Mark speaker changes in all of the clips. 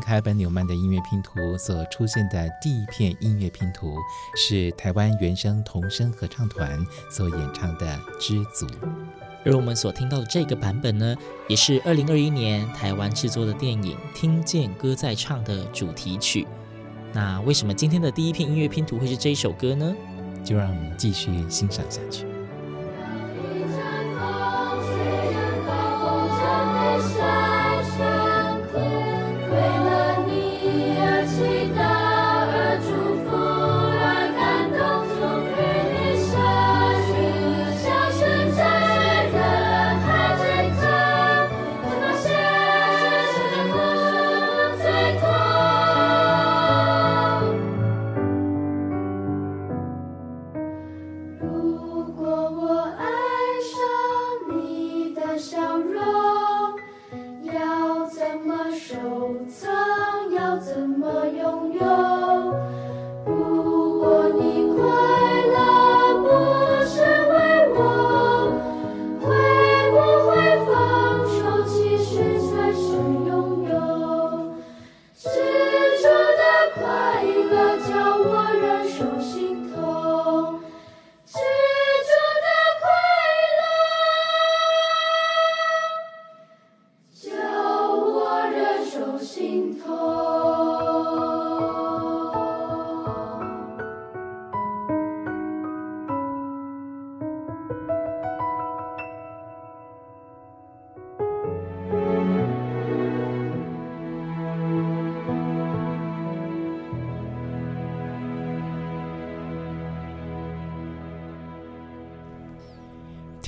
Speaker 1: 凯本纽曼的音乐拼图所出现的第一片音乐拼图是台湾原声童声合唱团所演唱的《知足》，
Speaker 2: 而我们所听到的这个版本呢，也是二零二一年台湾制作的电影《听见歌在唱》的主题曲。那为什么今天的第一片音乐拼图会是这一首歌呢？
Speaker 1: 就让我们继续欣赏下去。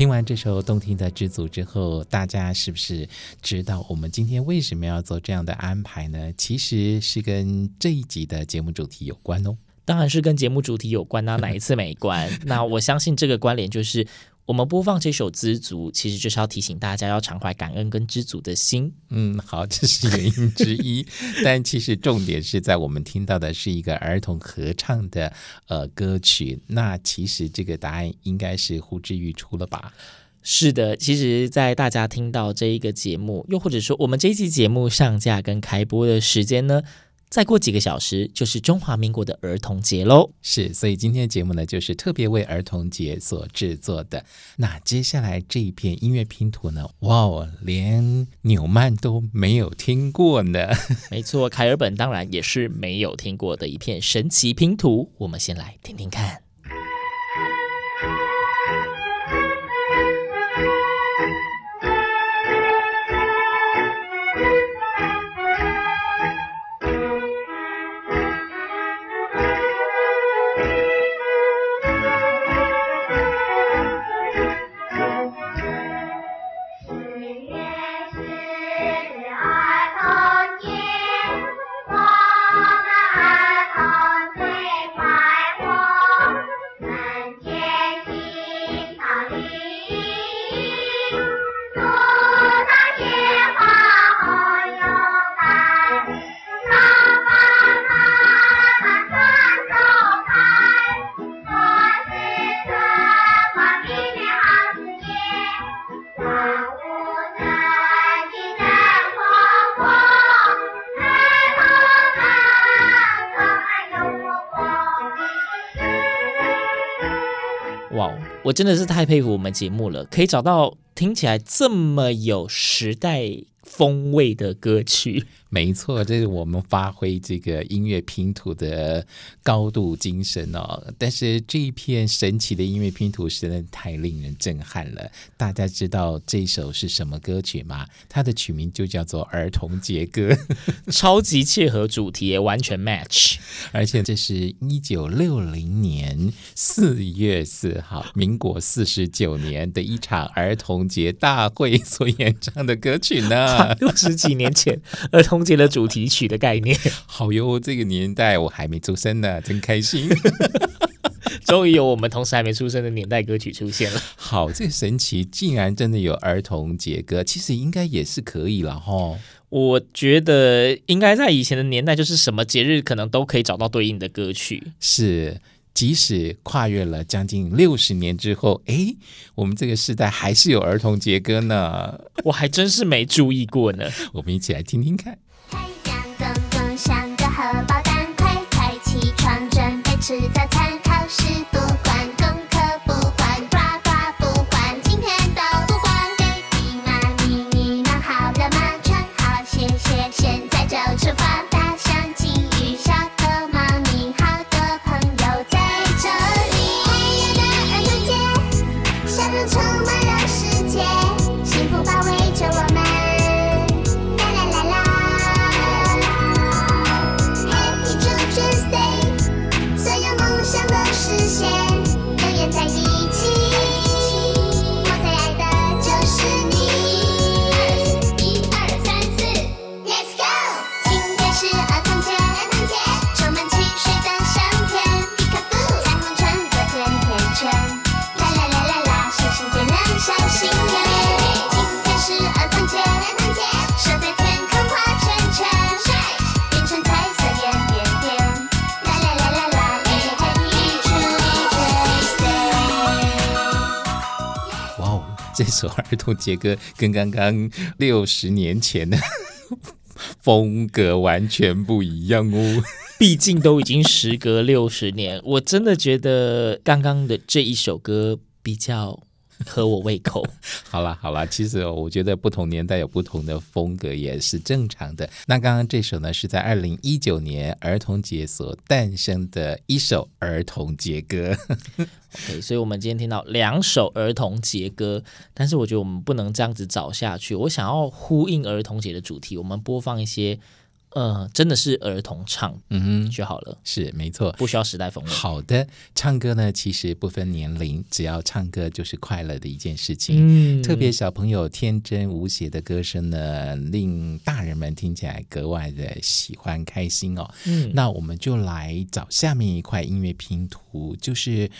Speaker 1: 听完这首动听的《知足》之后，大家是不是知道我们今天为什么要做这样的安排呢？其实是跟这一集的节目主题有关哦。
Speaker 2: 当然是跟节目主题有关啊，哪一次没关？那我相信这个关联就是。我们播放这首《知足》，其实就是要提醒大家要常怀感恩跟知足的心。
Speaker 1: 嗯，好，这是原因之一。但其实重点是在我们听到的是一个儿童合唱的呃歌曲。那其实这个答案应该是呼之欲出了吧？
Speaker 2: 是的，其实，在大家听到这一个节目，又或者说我们这一期节目上架跟开播的时间呢，再过几个小时就是中华民国的儿童节喽，
Speaker 1: 是，所以今天的节目呢，就是特别为儿童节所制作的。那接下来这一片音乐拼图呢，哇哦，连纽曼都没有听过呢。
Speaker 2: 没错，凯尔本当然也是没有听过的一片神奇拼图。我们先来听听看。灿烂的灯，哇，我真的是太佩服我们节目了，可以找到听起来这么有时代。风味的歌曲。
Speaker 3: 没错，这是我们发挥这个音乐拼图的高度精神哦。但是这一片神奇的音乐拼图实在太令人震撼了。大家知道这首是什么歌曲吗？它的曲名就叫做《儿童节歌》，
Speaker 2: 超级切合主题，完全 match。
Speaker 3: 而且这是一九六零年四月四号，民国四十九年的一场儿童节大会所演唱的歌曲呢。
Speaker 2: 六十几年前，儿童。节的主题曲的概念，
Speaker 3: 好哟！这个年代我还没出生呢，真开心。
Speaker 2: 终于有我们同时还没出生的年代歌曲出现了。
Speaker 3: 好，这个神奇，竟然真的有儿童节歌，其实应该也是可以了哈。
Speaker 2: 我觉得应该在以前的年代，就是什么节日可能都可以找到对应的歌曲。
Speaker 3: 是。即使跨越了将近六十年之后，哎，我们这个时代还是有儿童节歌呢。
Speaker 2: 我还真是没注意过呢。
Speaker 3: 我们一起来听听看。
Speaker 4: 太阳公公像个荷包蛋，快快起床准备吃早餐，考试不
Speaker 3: 儿童节歌跟刚刚六十年前的 风格完全不一样哦，
Speaker 2: 毕竟都已经时隔六十年，我真的觉得刚刚的这一首歌比较。合我胃口。
Speaker 3: 好了好了，其实我觉得不同年代有不同的风格也是正常的。那刚刚这首呢，是在二零一九年儿童节所诞生的一首儿童节歌。
Speaker 2: OK，所以我们今天听到两首儿童节歌，但是我觉得我们不能这样子找下去。我想要呼应儿童节的主题，我们播放一些。呃，真的是儿童唱，嗯哼，就好了，
Speaker 3: 是没错，
Speaker 2: 不需要时代风味。
Speaker 3: 好的，唱歌呢，其实不分年龄，只要唱歌就是快乐的一件事情。嗯，特别小朋友天真无邪的歌声呢，令大人们听起来格外的喜欢开心哦。嗯，那我们就来找下面一块音乐拼图，就是。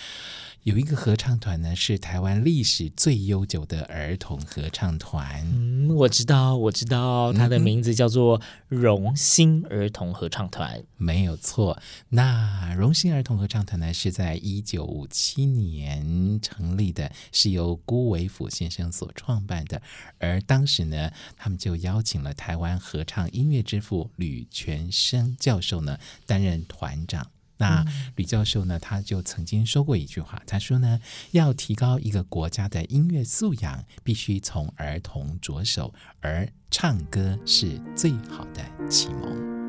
Speaker 3: 有一个合唱团呢，是台湾历史最悠久的儿童合唱团。
Speaker 2: 嗯，我知道，我知道，它的名字叫做荣兴儿童合唱团。嗯，
Speaker 3: 没有错。那荣兴儿童合唱团呢，是在一九五七年成立的，是由辜维甫先生所创办的。而当时呢，他们就邀请了台湾合唱音乐之父吕全生教授呢，担任团长。那吕教授呢，他就曾经说过一句话，他说呢，要提高一个国家的音乐素养，必须从儿童着手，而唱歌是最好的启蒙。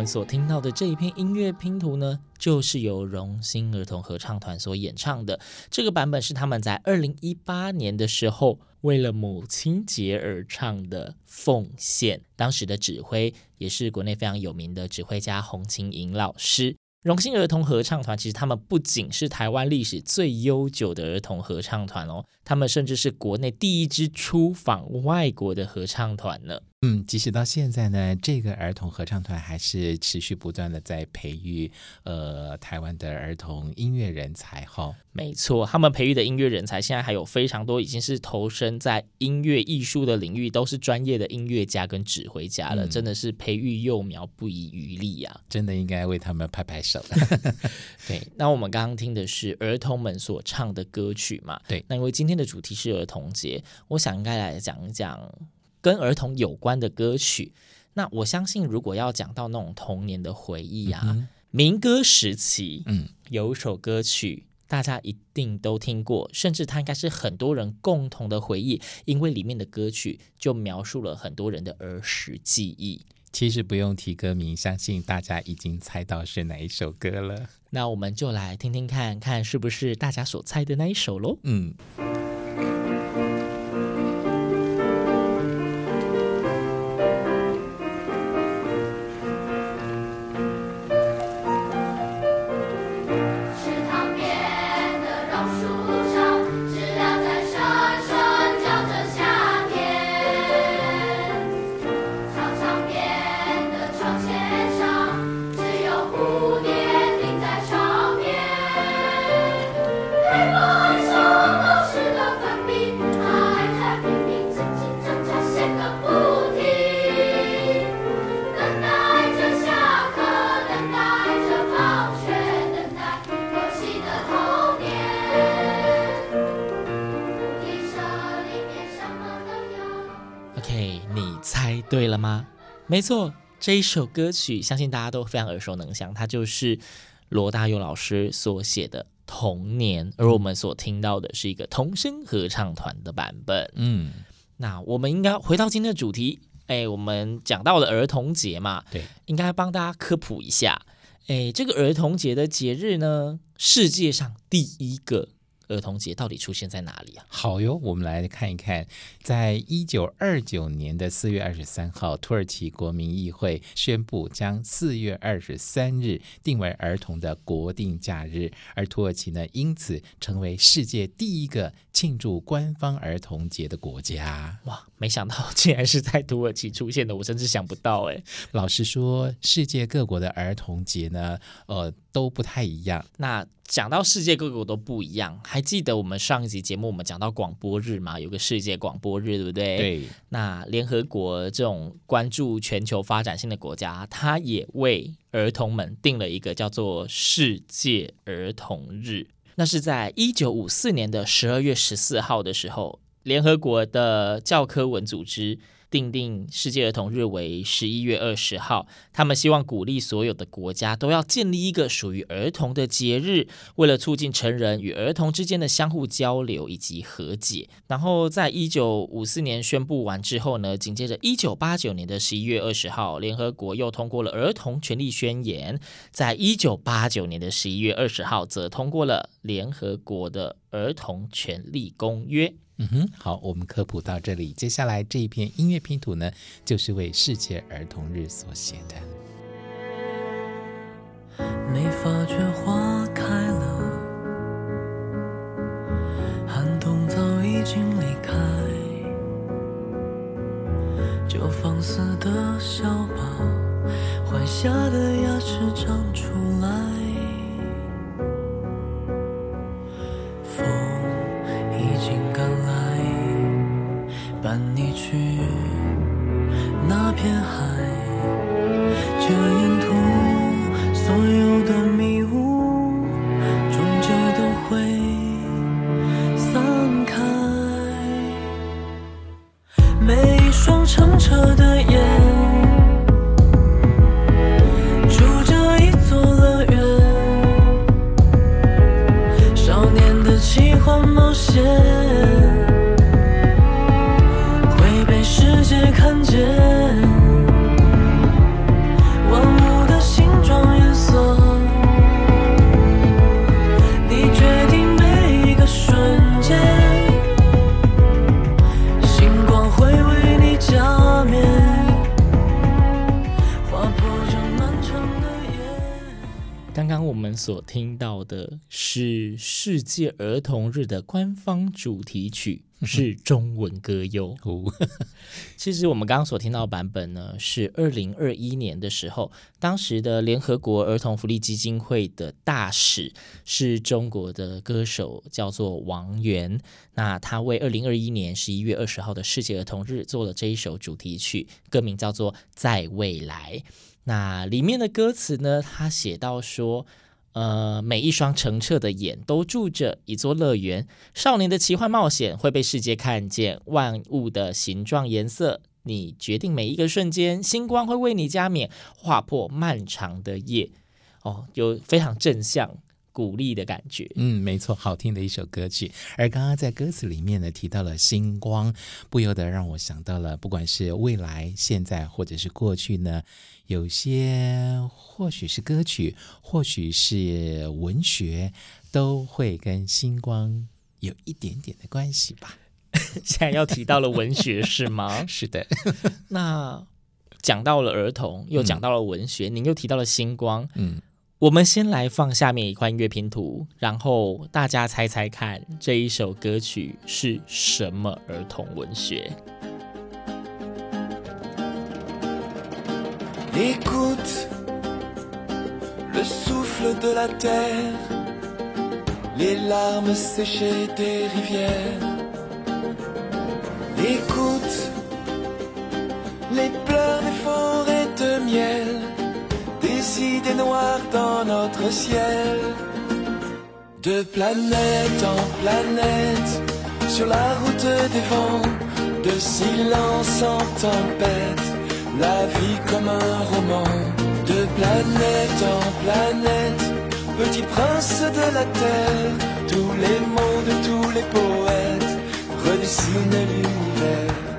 Speaker 2: 我们所听到的这一片音乐拼图呢，就是由荣星儿童合唱团所演唱的。这个版本是他们在二零一八年的时候为了母亲节而唱的《奉献》。当时的指挥也是国内非常有名的指挥家洪琴莹老师。荣星儿童合唱团其实他们不仅是台湾历史最悠久的儿童合唱团哦，他们甚至是国内第一支出访外国的合唱团呢。
Speaker 3: 嗯，即使到现在呢，这个儿童合唱团还是持续不断的在培育呃台湾的儿童音乐人才哈。
Speaker 2: 没错，他们培育的音乐人才现在还有非常多，已经是投身在音乐艺术的领域，都是专业的音乐家跟指挥家了，嗯、真的是培育幼苗不遗余力呀、啊！
Speaker 3: 真的应该为他们拍拍手。
Speaker 2: 对，那我们刚刚听的是儿童们所唱的歌曲嘛？
Speaker 3: 对，
Speaker 2: 那因为今天的主题是儿童节，我想应该来讲一讲。跟儿童有关的歌曲，那我相信，如果要讲到那种童年的回忆啊，嗯、民歌时期，嗯，有一首歌曲大家一定都听过，甚至它应该是很多人共同的回忆，因为里面的歌曲就描述了很多人的儿时记忆。
Speaker 3: 其实不用提歌名，相信大家已经猜到是哪一首歌了。
Speaker 2: 那我们就来听听看看，是不是大家所猜的那一首喽？嗯。对了吗？没错，这一首歌曲相信大家都非常耳熟能详，它就是罗大佑老师所写的《童年》，而我们所听到的是一个童声合唱团的版本。嗯，那我们应该回到今天的主题，哎，我们讲到了儿童节嘛，
Speaker 3: 对，
Speaker 2: 应该帮大家科普一下，哎，这个儿童节的节日呢，世界上第一个。儿童节到底出现在哪里啊？
Speaker 3: 好哟，我们来看一看，在一九二九年的四月二十三号，土耳其国民议会宣布将四月二十三日定为儿童的国定假日，而土耳其呢，因此成为世界第一个庆祝官方儿童节的国家。
Speaker 2: 哇，没想到竟然是在土耳其出现的，我真是想不到哎。
Speaker 3: 老实说，世界各国的儿童节呢，呃。都不太一样。
Speaker 2: 那讲到世界各国都不一样，还记得我们上一集节目我们讲到广播日吗？有个世界广播日，对不对？
Speaker 3: 对。
Speaker 2: 那联合国这种关注全球发展性的国家，它也为儿童们定了一个叫做世界儿童日。那是在一九五四年的十二月十四号的时候，联合国的教科文组织。定定世界儿童日为十一月二十号，他们希望鼓励所有的国家都要建立一个属于儿童的节日，为了促进成人与儿童之间的相互交流以及和解。然后在一九五四年宣布完之后呢，紧接着一九八九年的十一月二十号，联合国又通过了儿童权利宣言，在一九八九年的十一月二十号，则通过了联合国的儿童权利公约。
Speaker 3: 嗯哼，好，我们科普到这里。接下来这一篇音乐拼图呢，就是为世界儿童日所写的。
Speaker 5: 没发觉花开了，寒冬早已经离开，就放肆的笑吧，坏下的牙齿长出
Speaker 6: 来。去
Speaker 2: 那片海，这样。世界儿童日的官方主题曲，是中文歌哟。其实我们刚刚所听到的版本呢，是二零二一年的时候，当时的联合国儿童福利基金会的大使是中国的歌手，叫做王源。那他为二零二一年十一月二十号的世界儿童日做了这一首主题曲，歌名叫做《在未来》。那里面的歌词呢，他写到说，呃，每一双澄澈的眼都住着一座乐园，少年的奇幻冒险会被世界看见，万物的形状颜色，你决定每一个瞬间，星光会为你加冕，划破漫长的夜。哦，有非常正向。鼓励的感觉，
Speaker 3: 嗯，没错，好听的一首歌曲。而刚刚在歌词里面呢，提到了星光，不由得让我想到了，不管是未来、现在或者是过去呢，有些或许是歌曲，或许是文学，都会跟星光有一点点的关系吧。
Speaker 2: 现在要提到了文学是吗？
Speaker 3: 是的。
Speaker 2: 那讲到了儿童，又讲到了文学，嗯、您又提到了星光，嗯。我们先来放下面一块音乐拼图，然后大家猜猜看，这一首歌曲是什么儿童文学？Écoute le souffle de la terre, les larmes séchées des rivières. Écoute les pleurs des forêts de miel. idées noires
Speaker 7: dans notre ciel. De planète en planète, sur la route des vents, de silence en tempête, la vie comme un roman. De planète en planète, petit prince de la terre, tous les mots de tous les poètes redessinent l'univers.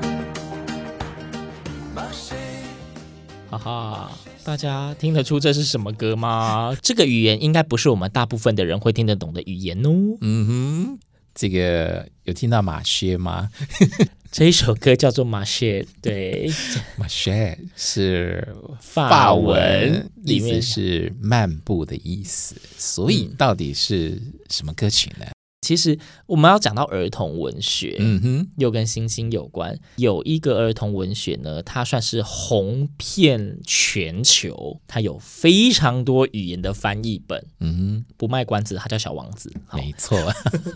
Speaker 2: 大家听得出这是什么歌吗？这个语言应该不是我们大部分的人会听得懂的语言哦。
Speaker 3: 嗯哼，这个有听到马歇吗？
Speaker 2: 这一首歌叫做马歇，对，
Speaker 3: 马歇是法文，意思是漫步的意思。所以到底是什么歌曲呢？
Speaker 2: 其实我们要讲到儿童文学，嗯哼，又跟星星有关。有一个儿童文学呢，它算是红遍全球，它有非常多语言的翻译本。嗯哼，不卖关子，它叫《小王子》。
Speaker 3: 没错。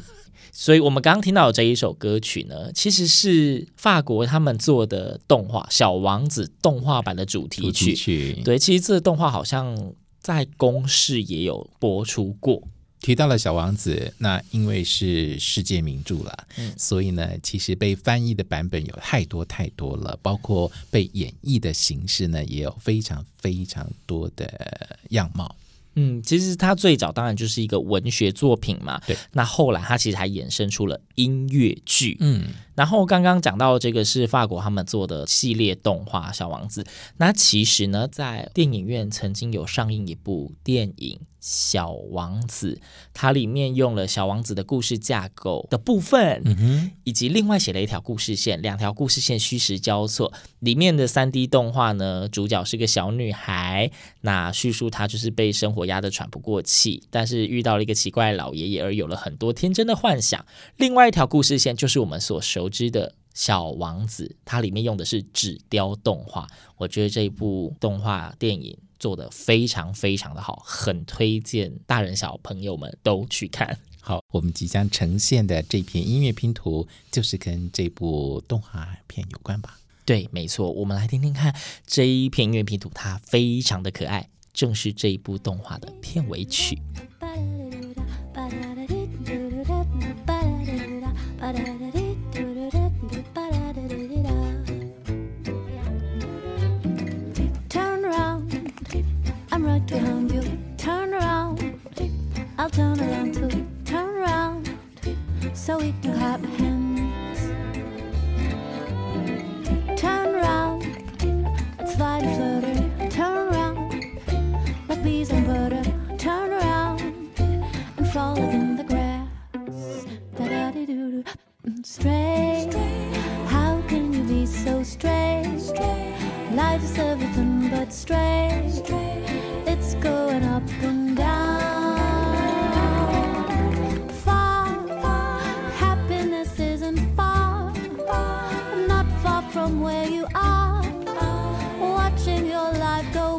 Speaker 2: 所以我们刚刚听到的这一首歌曲呢，其实是法国他们做的动画《小王子》动画版的主题曲。主题曲。对，其实这个动画好像在公视也有播出过。
Speaker 3: 提到了小王子，那因为是世界名著了，嗯，所以呢，其实被翻译的版本有太多太多了，包括被演绎的形式呢，也有非常非常多的样貌。
Speaker 2: 嗯，其实它最早当然就是一个文学作品嘛，对。那后来它其实还衍生出了音乐剧，嗯。然后刚刚讲到这个是法国他们做的系列动画《小王子》，那其实呢，在电影院曾经有上映一部电影。小王子，它里面用了小王子的故事架构的部分，嗯哼，以及另外写了一条故事线，两条故事线虚实交错。里面的三 D 动画呢，主角是个小女孩，那叙述她就是被生活压得喘不过气，但是遇到了一个奇怪的老爷爷，而有了很多天真的幻想。另外一条故事线就是我们所熟知的小王子，它里面用的是纸雕动画。我觉得这一部动画电影。做的非常非常的好，很推荐大人小朋友们都去看。
Speaker 3: 好，我们即将呈现的这篇音乐拼图，就是跟这部动画片有关吧？
Speaker 2: 对，没错。我们来听听看这一篇音乐拼图，它非常的可爱，正是这一部动画的片尾曲。Not far from where you are. Watching your life go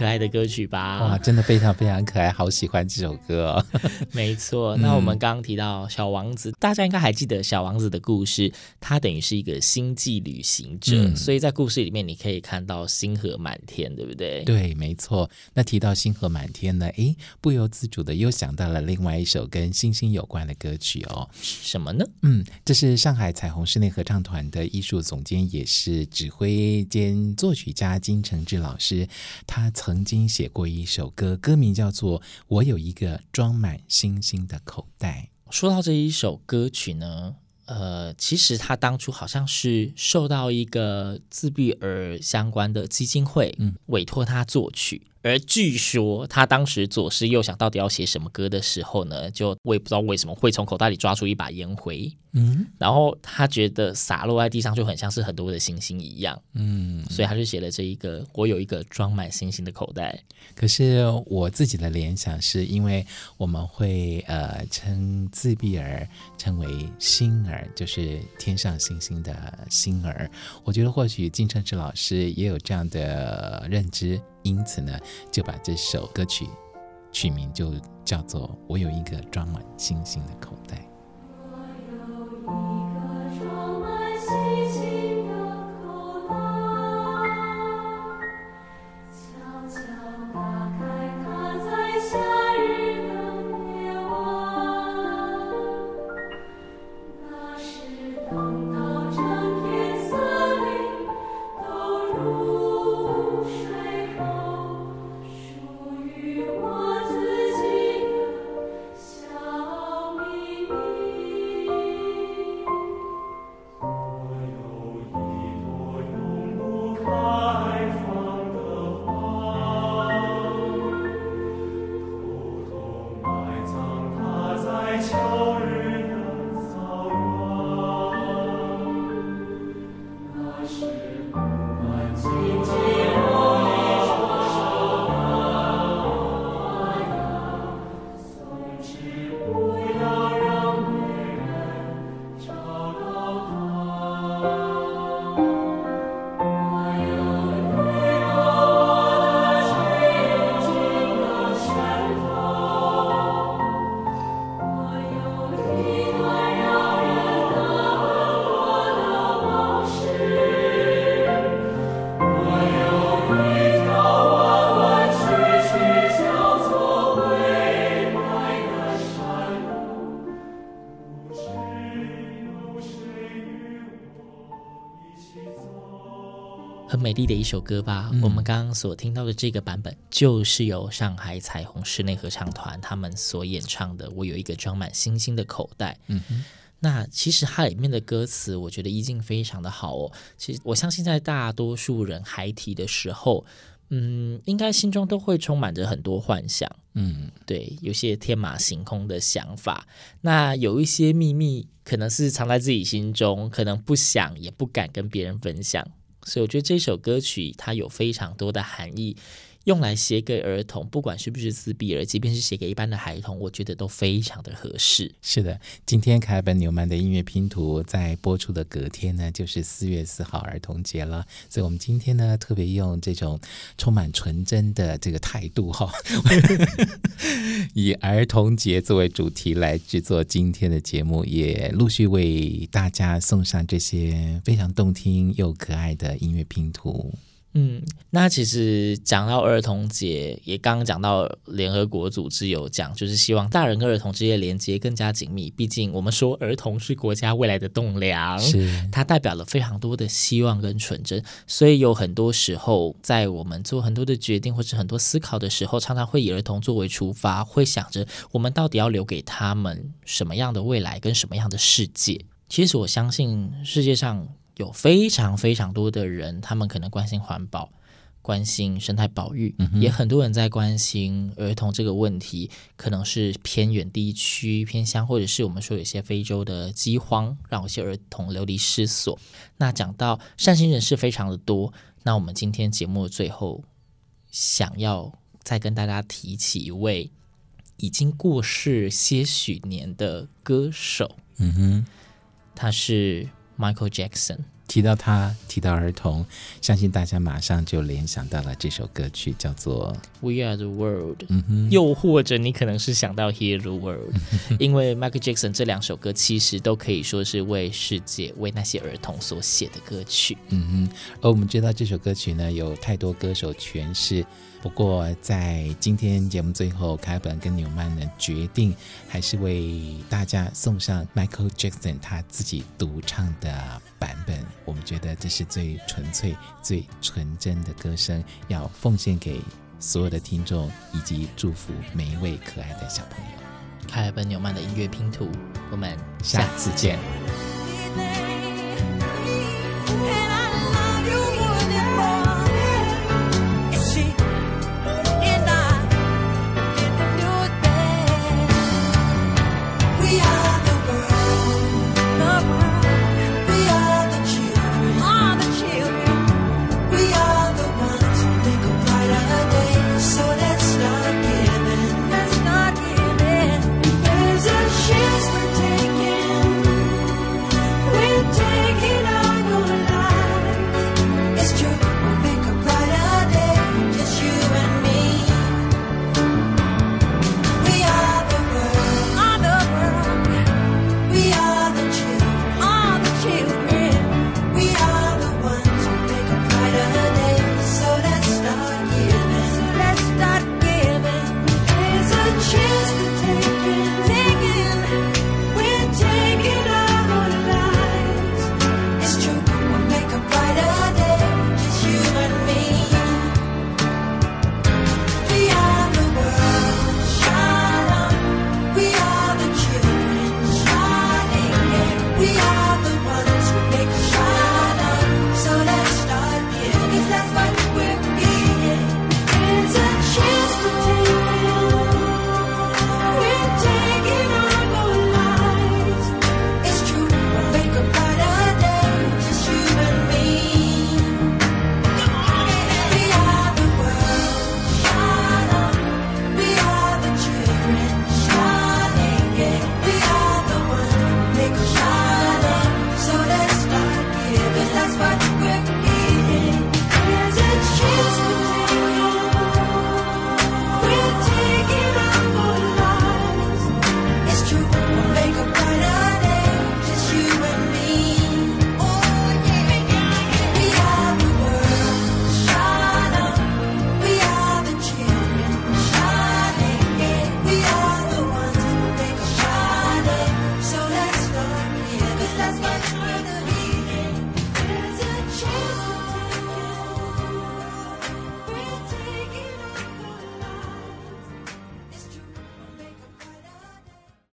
Speaker 2: 可爱的歌曲吧？
Speaker 3: 哇，真的非常非常可爱，好喜欢这首歌哦。
Speaker 2: 没错，那我们刚刚提到小王子，嗯、大家应该还记得小王子的故事，他等于是一个星际旅行者，嗯、所以在故事里面你可以看到星河满天，对不对？
Speaker 3: 对，没错。那提到星河满天呢，诶，不由自主的又想到了另外一首跟星星有关的歌曲哦。
Speaker 2: 什么呢？
Speaker 3: 嗯，这是上海彩虹室内合唱团的艺术总监，也是指挥兼作曲家金承志老师。他曾曾经写过一首歌，歌名叫做《我有一个装满星星的口袋》。
Speaker 2: 说到这一首歌曲呢，呃，其实他当初好像是受到一个自闭儿相关的基金会委托他作曲。而据说他当时左思右想，到底要写什么歌的时候呢，就我也不知道为什么会从口袋里抓出一把烟灰，嗯，然后他觉得洒落在地上就很像是很多的星星一样，嗯，所以他就写了这一个，我有一个装满星星的口袋。
Speaker 3: 可是我自己的联想是因为我们会呃称自闭儿称为星儿，就是天上星星的星儿。我觉得或许金承志老师也有这样的认知。因此呢，就把这首歌曲取名就叫做《我有一个装满星星的口袋》。
Speaker 2: 的一首歌吧，嗯、我们刚刚所听到的这个版本，就是由上海彩虹室内合唱团他们所演唱的。我有一个装满星星的口袋。嗯哼，那其实它里面的歌词，我觉得意境非常的好哦。其实我相信，在大多数人孩提的时候，嗯，应该心中都会充满着很多幻想。嗯，对，有些天马行空的想法。那有一些秘密，可能是藏在自己心中，可能不想也不敢跟别人分享。所以我觉得这首歌曲它有非常多的含义，用来写给儿童，不管是不是自闭儿，即便是写给一般的孩童，我觉得都非常的合适。
Speaker 3: 是的，今天凯本纽曼的音乐拼图在播出的隔天呢，就是四月四号儿童节了。所以，我们今天呢，特别用这种充满纯真的这个态度哈，以儿童节作为主题来制作今天的节目，也陆续为大家送上这些非常动听又可爱的音乐拼图。
Speaker 2: 嗯，那其实讲到儿童节，也刚刚讲到联合国组织有讲，就是希望大人跟儿童之间连接更加紧密。毕竟我们说儿童是国家未来的栋梁，是它代表了非常多的希望跟纯真。所以有很多时候，在我们做很多的决定或是很多思考的时候，常常会以儿童作为出发，会想着我们到底要留给他们什么样的未来跟什么样的世界。其实我相信世界上。有非常非常多的人，他们可能关心环保，关心生态保育，嗯、也很多人在关心儿童这个问题。可能是偏远地区、偏乡，或者是我们说有些非洲的饥荒，让有些儿童流离失所。那讲到善心人士非常的多，那我们今天节目的最后，想要再跟大家提起一位已经过世些许年的歌手，嗯哼，他是。Michael Jackson，
Speaker 3: 提到他，提到儿童，相信大家马上就联想到了这首歌曲，叫做《
Speaker 2: We Are the World》。
Speaker 3: 嗯哼，
Speaker 2: 又或者你可能是想到《Hear the World 》，因为 Michael Jackson 这两首歌其实都可以说是为世界、为那些儿童所写的歌曲。
Speaker 3: 嗯哼，而我们知道这首歌曲呢，有太多歌手诠释。不过，在今天节目最后，凯本跟纽曼呢决定还是为大家送上 Michael Jackson 他自己独唱的版本。我们觉得这是最纯粹、最纯真的歌声，要奉献给所有的听众，以及祝福每一位可爱的小朋友。
Speaker 2: 凯本纽曼的音乐拼图，我们下次见。